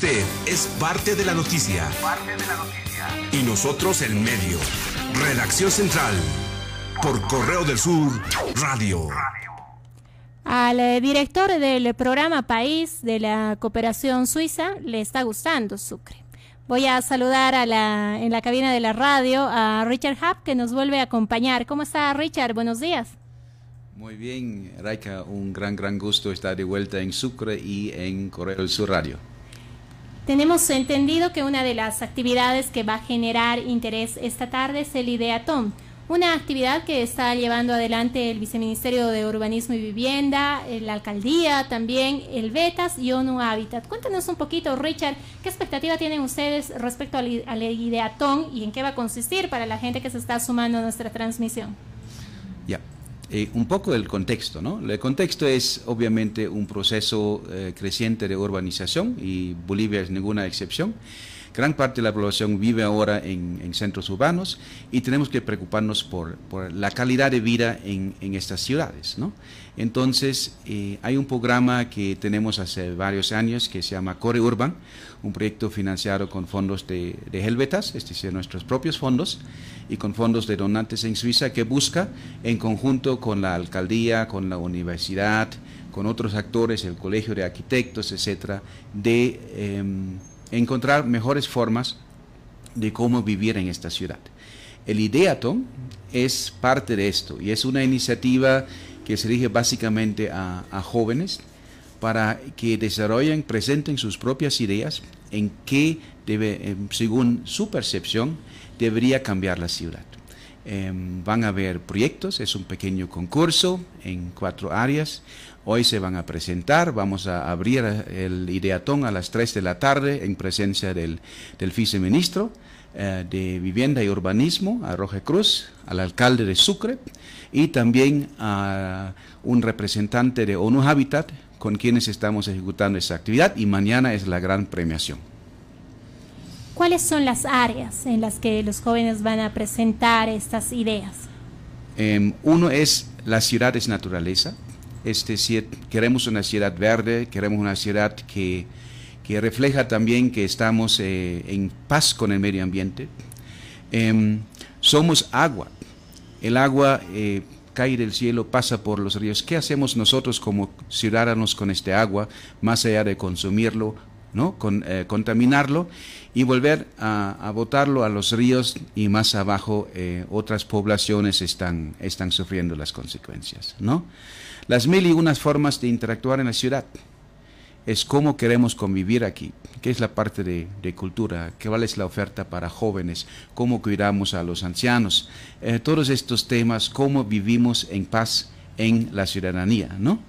Usted es parte de la noticia. Parte de la noticia. Y nosotros el medio. Redacción Central. Por Correo del Sur, Radio. Al eh, director del programa País de la Cooperación Suiza le está gustando Sucre. Voy a saludar a la, en la cabina de la radio a Richard Hub que nos vuelve a acompañar. ¿Cómo está Richard? Buenos días. Muy bien, Raika, un gran, gran gusto estar de vuelta en Sucre y en Correo del Sur Radio. Tenemos entendido que una de las actividades que va a generar interés esta tarde es el Ideatón, una actividad que está llevando adelante el Viceministerio de Urbanismo y Vivienda, la Alcaldía también, el Betas y ONU Habitat. Cuéntanos un poquito, Richard, ¿qué expectativa tienen ustedes respecto al, al Ideatón y en qué va a consistir para la gente que se está sumando a nuestra transmisión? Ya, eh, un poco del contexto, ¿no? El contexto es obviamente un proceso eh, creciente de urbanización y Bolivia es ninguna excepción. Gran parte de la población vive ahora en, centros urbanos y tenemos que preocuparnos por, la calidad de vida en, estas ciudades. ¿no? Entonces, eh, hay un programa que tenemos hace varios años que se llama Core Urban, un proyecto financiado con fondos de, de Helvetas, es decir, nuestros propios fondos, y con fondos de donantes en Suiza, que busca, en conjunto con la alcaldía, con la universidad, con otros actores, el colegio de arquitectos, etcétera, de em, encontrar mejores formas de cómo vivir en esta ciudad. El Ideaton es parte de esto y es una iniciativa que se dirige básicamente a, jóvenes para que desarrollen, presenten sus propias ideas en qué debe, según su percepción, debería cambiar la ciudad. Em, van a haber proyectos, es un pequeño concurso en cuatro áreas. Hoy se van a presentar, vamos a abrir el ideatón a las 3 de la tarde en presencia del, del viceministro eh, de Vivienda y Urbanismo, a Roge Cruz, al alcalde de Sucre y también a un representante de ONU Habitat con quienes estamos ejecutando esa actividad y mañana es la gran premiación. ¿Cuáles son las áreas en las que los jóvenes van a presentar estas ideas? Em, uno es la ciudad es naturaleza, es decir, queremos una ciudad verde, queremos una ciudad que, que refleja también que estamos eh, en paz con el medio ambiente. Em, somos agua, el agua eh, cae del cielo, pasa por los ríos. ¿Qué hacemos nosotros como ciudadanos con este agua, más allá de consumirlo, ¿no? Eh, contaminarlo? y volver a, botarlo a los ríos y más abajo eh, otras poblaciones están, están sufriendo las consecuencias. ¿no? Las mil y unas formas de interactuar en la ciudad es cómo queremos convivir aquí, qué es la parte de, cultura, qué vale es la oferta para jóvenes, cómo cuidamos a los ancianos, eh, todos estos temas, cómo vivimos en paz en la ciudadanía. ¿no?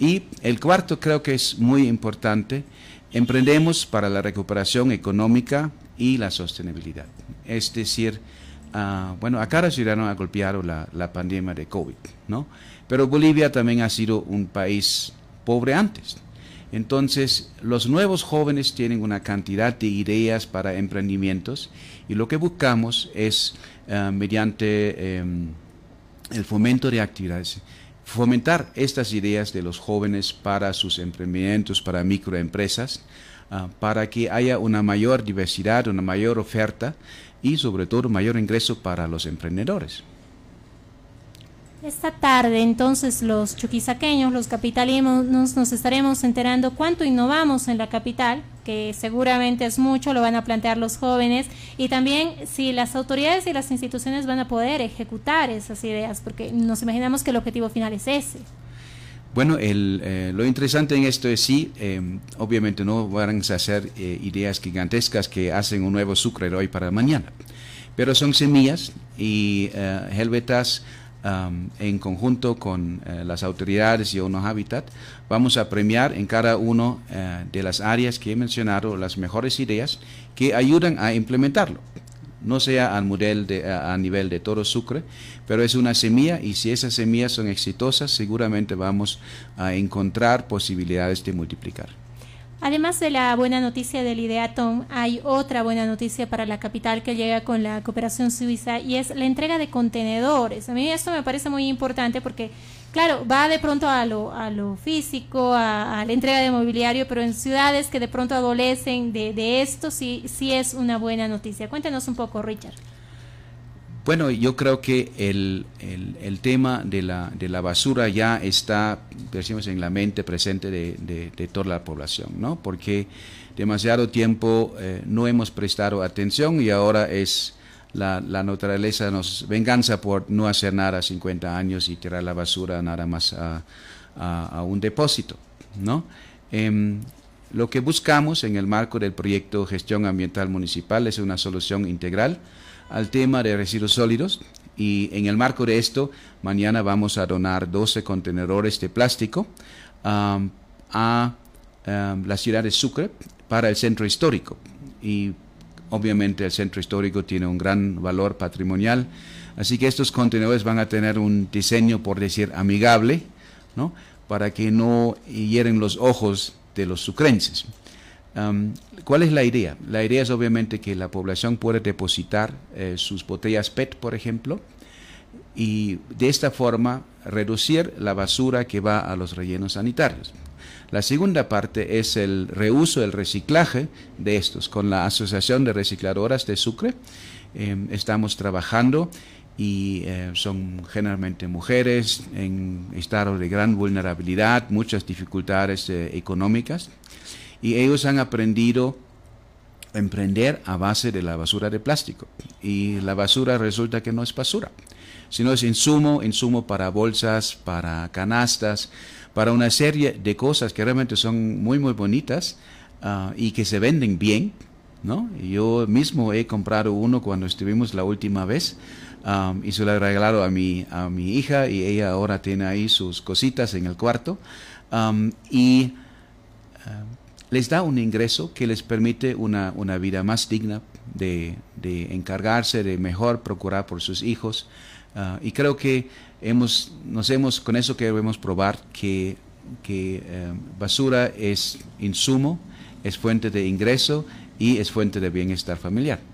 Y el cuarto creo que es muy importante, Emprendemos para la recuperación económica y la sostenibilidad. Es decir, uh, bueno, a cada ciudadano ha golpeado la, la, pandemia de COVID, ¿no? Pero Bolivia también ha sido un país pobre antes. Entonces, los nuevos jóvenes tienen una cantidad de ideas para emprendimientos y lo que buscamos es, ah, mediante em, el fomento de actividades, fomentar estas ideas de los jóvenes para sus emprendimientos, para microempresas, ah, para que haya una mayor diversidad, una mayor oferta y sobre todo mayor ingreso para los emprendedores. Esta tarde entonces los chuquisaqueños, los capitalinos, nos estaremos enterando cuánto innovamos en la capital, que seguramente es mucho, lo van a plantear los jóvenes, y también si las autoridades y las instituciones van a poder ejecutar esas ideas, porque nos imaginamos que el objetivo final es ese. Bueno, eh, lo interesante en esto es sí, em, obviamente no van a hacer eh, ideas gigantescas que hacen un nuevo Sucre hoy para mañana, pero son semillas y uh, En conjunto con eh, las autoridades y ONU Habitat, vamos a premiar en cada una eh, de las áreas que he mencionado las mejores ideas que ayudan a implementarlo. No sea al nivel de, a nivel de todo Sucre, pero es una semilla y si esas semillas son exitosas, seguramente vamos a encontrar posibilidades de multiplicar. Además de la buena noticia del Ideatom, hay otra buena noticia para la capital que llega con la cooperación suiza y es la entrega de contenedores. A mí esto me parece muy importante porque claro, va de pronto a lo, a lo físico, a, la entrega de mobiliario, pero en ciudades que de pronto adolecen de, de esto, sí, sí es una buena noticia. Cuéntanos un poco, Richard. Bueno, yo creo que el, el, tema de la, de la, basura ya está, decimos, en la mente presente de, de, toda la población, ¿no? Porque demasiado tiempo eh, no hemos prestado atención y ahora es la, la, naturaleza nos venganza por no hacer nada 50 años y tirar la basura nada más a, a, un depósito, ¿no? Em, lo que buscamos en el marco del proyecto Gestión Ambiental Municipal es una solución integral al tema de residuos sólidos y en el marco de esto, mañana vamos a donar 12 contenedores de plástico um, a um, la ciudad de Sucre para el centro histórico. Y obviamente el centro histórico tiene un gran valor patrimonial, así que estos contenedores van a tener un diseño, por decir, amigable, ¿no? para que no hieren los ojos de los sucrenses. ¿Cuál es la idea? La idea es obviamente que la población puede depositar eh, sus botellas PET, por ejemplo, y de esta forma reducir la basura que va a los rellenos sanitarios. La segunda parte es el reuso, el reciclaje de estos. Con la Asociación de Recicladoras de Sucre em, estamos trabajando y eh, son generalmente mujeres en estado de gran vulnerabilidad, muchas dificultades eh, económicas y ellos han aprendido a emprender a base de la basura de plástico. Y la basura resulta que no es basura, sino es insumo, insumo para bolsas, para canastas, para una serie de cosas que realmente son muy, muy bonitas ah, y que se venden bien. ¿no? Yo mismo he comprado uno cuando estuvimos la última vez ah, y se lo he regalado a mi, a mi hija y ella ahora tiene ahí sus cositas en el cuarto. Ah, y les da un ingreso que les permite una, una vida más digna de, de, encargarse, de mejor procurar por sus hijos. Ah, y creo que hemos, nos hemos, con eso queremos probar que, que eh, basura es insumo, es fuente de ingreso y es fuente de bienestar familiar.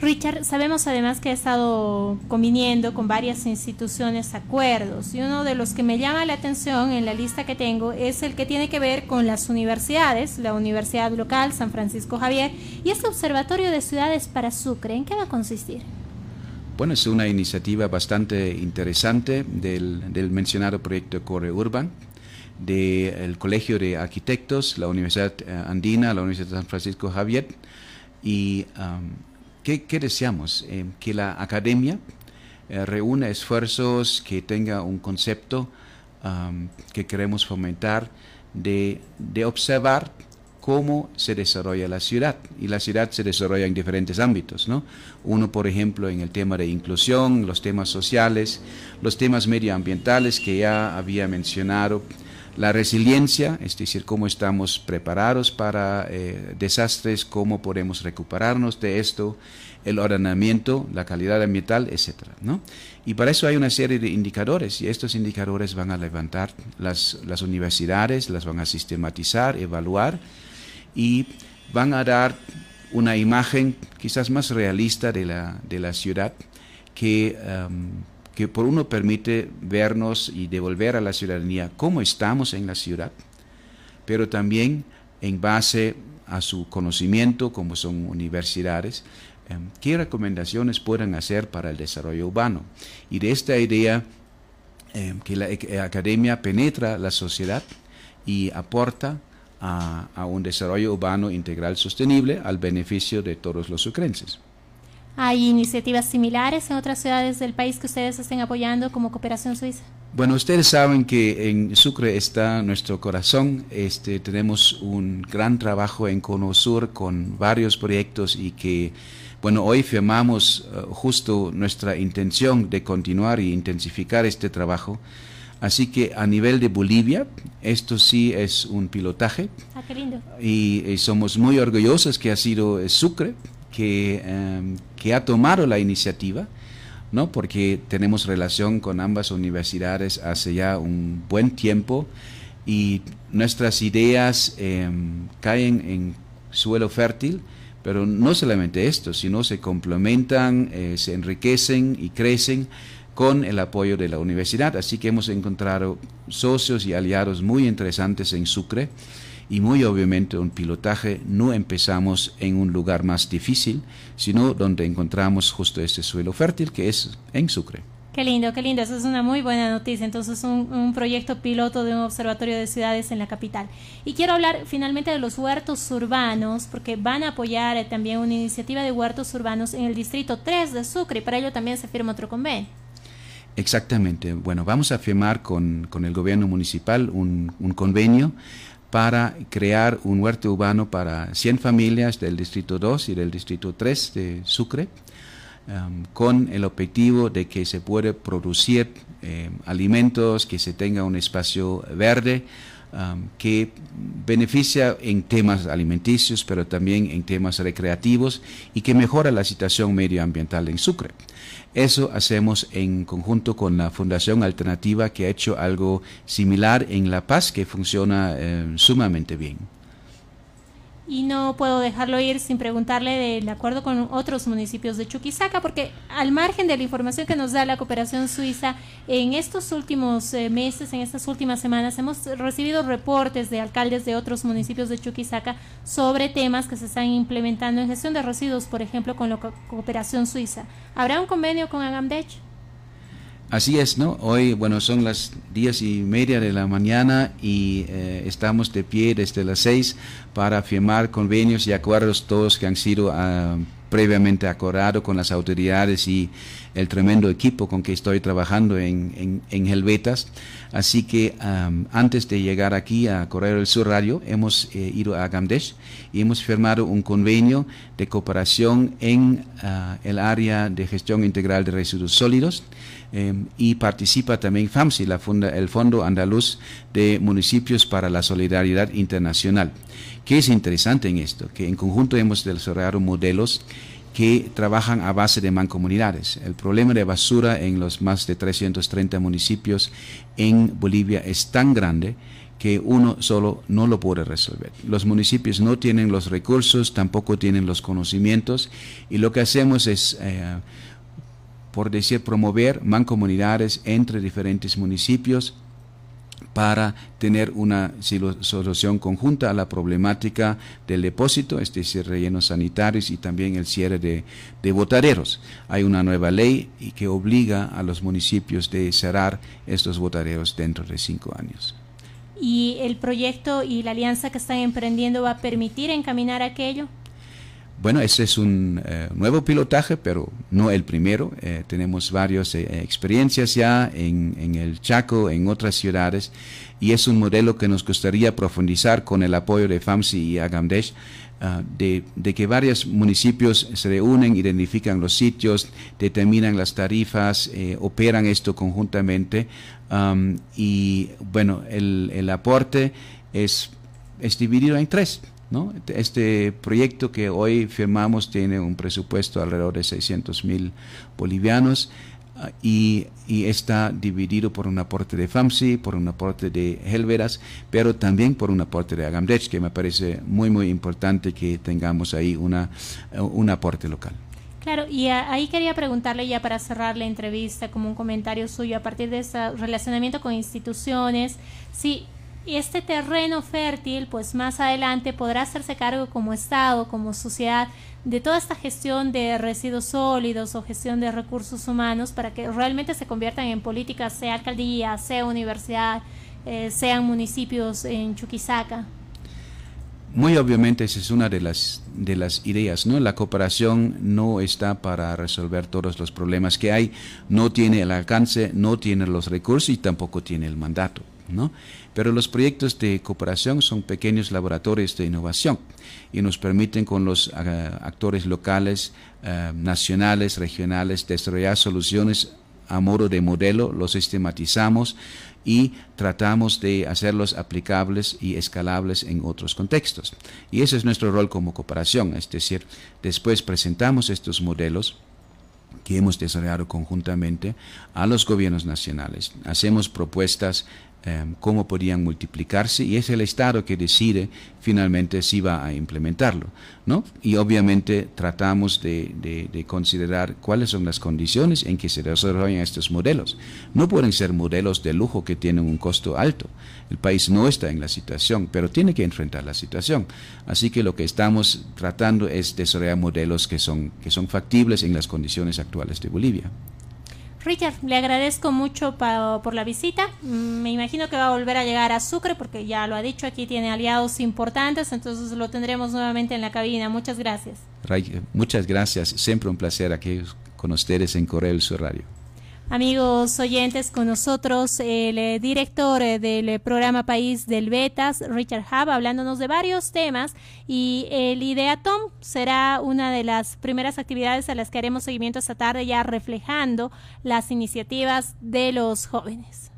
Richard, sabemos además que ha estado conviniendo con varias instituciones acuerdos y uno de los que me llama la atención en la lista que tengo es el que tiene que ver con las universidades, la Universidad Local San Francisco Javier y este Observatorio de Ciudades para Sucre. ¿En qué va a consistir? Bueno, es una iniciativa bastante interesante del, mencionado proyecto Corre Urban, del Colegio de Arquitectos, la Universidad eh, Andina, la Universidad de San Francisco Javier y ¿Qué, deseamos? Eh, que la academia eh, reúna esfuerzos, que tenga un concepto que queremos fomentar de, observar cómo se desarrolla la ciudad. Y la ciudad se desarrolla en diferentes ámbitos, ¿no? Uno, por ejemplo, en el tema de inclusión, los temas sociales, los temas medioambientales que ya había mencionado, la resiliencia, es decir, cómo estamos preparados para eh, desastres, cómo podemos recuperarnos de esto, el ordenamiento, la calidad ambiental, etc. ¿no? Y para eso hay una serie de indicadores y estos indicadores van a levantar las, las universidades, las van a sistematizar, evaluar y van a dar una imagen quizás más realista de la, de la ciudad que um, que por uno permite vernos y devolver a la ciudadanía cómo estamos en la ciudad, pero también en base a su conocimiento, como son universidades, em, qué recomendaciones pueden hacer para el desarrollo urbano. Y de esta idea em, que la academia penetra la sociedad y aporta a, a un desarrollo urbano integral sostenible al beneficio de todos los sucrenses. ¿Hay iniciativas similares en otras ciudades del país que ustedes estén apoyando como Cooperación Suiza? Bueno, ustedes saben que en Sucre está nuestro corazón. Este, tenemos un gran trabajo en Cono Sur con varios proyectos y que, bueno, hoy firmamos eh, justo nuestra intención de continuar e intensificar este trabajo. Así que a nivel de Bolivia, esto sí es un pilotaje. Ah, qué lindo. Y, y somos muy orgullosos que ha sido Sucre que, em, que ha tomado la iniciativa, ¿no? porque tenemos relación con ambas universidades hace ya un buen tiempo y nuestras ideas em, caen en suelo fértil, pero no solamente esto, sino se complementan, eh, se enriquecen y crecen con el apoyo de la universidad. Así que hemos encontrado socios y aliados muy interesantes en Sucre y muy obviamente un pilotaje no empezamos en un lugar más difícil, sino donde encontramos justo este suelo fértil que es en Sucre. Qué lindo, qué lindo. Eso es una muy buena noticia. Entonces, un, un, proyecto piloto de un observatorio de ciudades en la capital. Y quiero hablar finalmente de los huertos urbanos, porque van a apoyar eh, también una iniciativa de huertos urbanos en el distrito 3 de Sucre, y para ello también se firma otro convenio. Exactamente. Bueno, vamos a firmar con, con el gobierno municipal un, un convenio para crear un huerto urbano para 100 familias del distrito 2 y del distrito 3 de Sucre Um, con el objetivo de que se puede producir eh, alimentos, que se tenga un espacio verde, que beneficia en temas alimenticios, pero también en temas recreativos y que mejora la situación medioambiental en Sucre. Eso hacemos en conjunto con la Fundación Alternativa que ha hecho algo similar en La Paz que funciona eh, sumamente bien y no puedo dejarlo ir sin preguntarle del acuerdo con otros municipios de Chuquisaca, porque al margen de la información que nos da la cooperación suiza, en estos últimos eh, meses, en estas últimas semanas, hemos recibido reportes de alcaldes de otros municipios de Chuquisaca sobre temas que se están implementando en gestión de residuos, por ejemplo, con la cooperación suiza. ¿Habrá un convenio con Agamdech? Así es, ¿no? Hoy, bueno, son las diez y media de la mañana y eh, estamos de pie desde las seis para firmar convenios y acuerdos todos que han sido uh, previamente acordados con las autoridades y el tremendo equipo con que estoy trabajando en, en, Helvetas. Así que antes de llegar aquí a Correo del Sur Radio, hemos eh, ido a Gamdesh y hemos firmado un convenio de cooperación en uh, el área de gestión integral de residuos sólidos. Em, y participa también FAMSI, la el Fondo Andaluz de Municipios para la Solidaridad Internacional. ¿Qué es interesante en esto? Que en conjunto hemos desarrollado modelos que trabajan a base de mancomunidades. El problema de basura en los más de 330 municipios en Bolivia es tan grande que uno solo no lo puede resolver. Los municipios no tienen los recursos, tampoco tienen los conocimientos y lo que hacemos es eh, por decir, promover mancomunidades entre diferentes municipios para tener una solución conjunta a la problemática del depósito, es decir, rellenos sanitarios y también el cierre de, de botaderos. Hay una nueva ley que obliga a los municipios de cerrar estos botaderos dentro de cinco años. ¿Y el proyecto y la alianza que están emprendiendo va a permitir encaminar aquello? Bueno, este es un eh, nuevo pilotaje, pero no el primero. Eh, tenemos varias eh, experiencias ya en, en, el Chaco, en otras ciudades, y es un modelo que nos gustaría profundizar con el apoyo de FAMSI y Agamdesh, uh, de, de, que varios municipios se reúnen, identifican los sitios, determinan las tarifas, operan esto conjuntamente, y bueno, el, el aporte es, es dividido en tres. ¿No? Este proyecto que hoy firmamos tiene un presupuesto alrededor de 600 mil bolivianos ah, y, y, está dividido por un aporte de FAMSI, por un aporte de Helveras, pero también por un aporte de Agamdech, que me parece muy, muy importante que tengamos ahí una, un aporte local. Claro, y ahí quería preguntarle ya para cerrar la entrevista como un comentario suyo a partir de ese relacionamiento con instituciones, si y este terreno fértil, pues más adelante podrá hacerse cargo como Estado, como sociedad, de toda esta gestión de residuos sólidos o gestión de recursos humanos para que realmente se conviertan en políticas, sea alcaldía, sea universidad, eh, sean municipios en Chuquisaca. Muy obviamente esa es una de las, de las ideas, ¿no? La cooperación no está para resolver todos los problemas que hay, no tiene el alcance, no tiene los recursos y tampoco tiene el mandato, ¿no? Pero los proyectos de cooperación son pequeños laboratorios de innovación y nos permiten con los ah, actores locales, ah, nacionales, regionales, desarrollar soluciones a modo de modelo, los sistematizamos y tratamos de hacerlos aplicables y escalables en otros contextos. Y ese es nuestro rol como cooperación, es decir, después presentamos estos modelos que hemos desarrollado conjuntamente a los gobiernos nacionales. Hacemos propuestas Em, cómo podían multiplicarse y es el Estado que decide finalmente si va a implementarlo. ¿no? Y obviamente tratamos de, considerar cuáles son las condiciones en que se desarrollan estos modelos. No pueden ser modelos de lujo que tienen un costo alto. El país no está en la situación, pero tiene que enfrentar la situación. Así que lo que estamos tratando es desarrollar modelos que son, que son factibles en las condiciones actuales de Bolivia. Richard, le agradezco mucho por la visita. Mm, me imagino que va a volver a llegar a Sucre porque ya lo ha dicho, aquí tiene aliados importantes, entonces lo tendremos nuevamente en la cabina. Muchas gracias. muchas gracias. Siempre un placer aquí con ustedes en Correo del Sur Radio. Amigos oyentes, con nosotros el eh, director eh, del eh, programa País del Betas, Richard Hub, hablándonos de varios temas y el Ideatom será una de las primeras actividades a las que haremos seguimiento esta tarde ya reflejando las iniciativas de los jóvenes.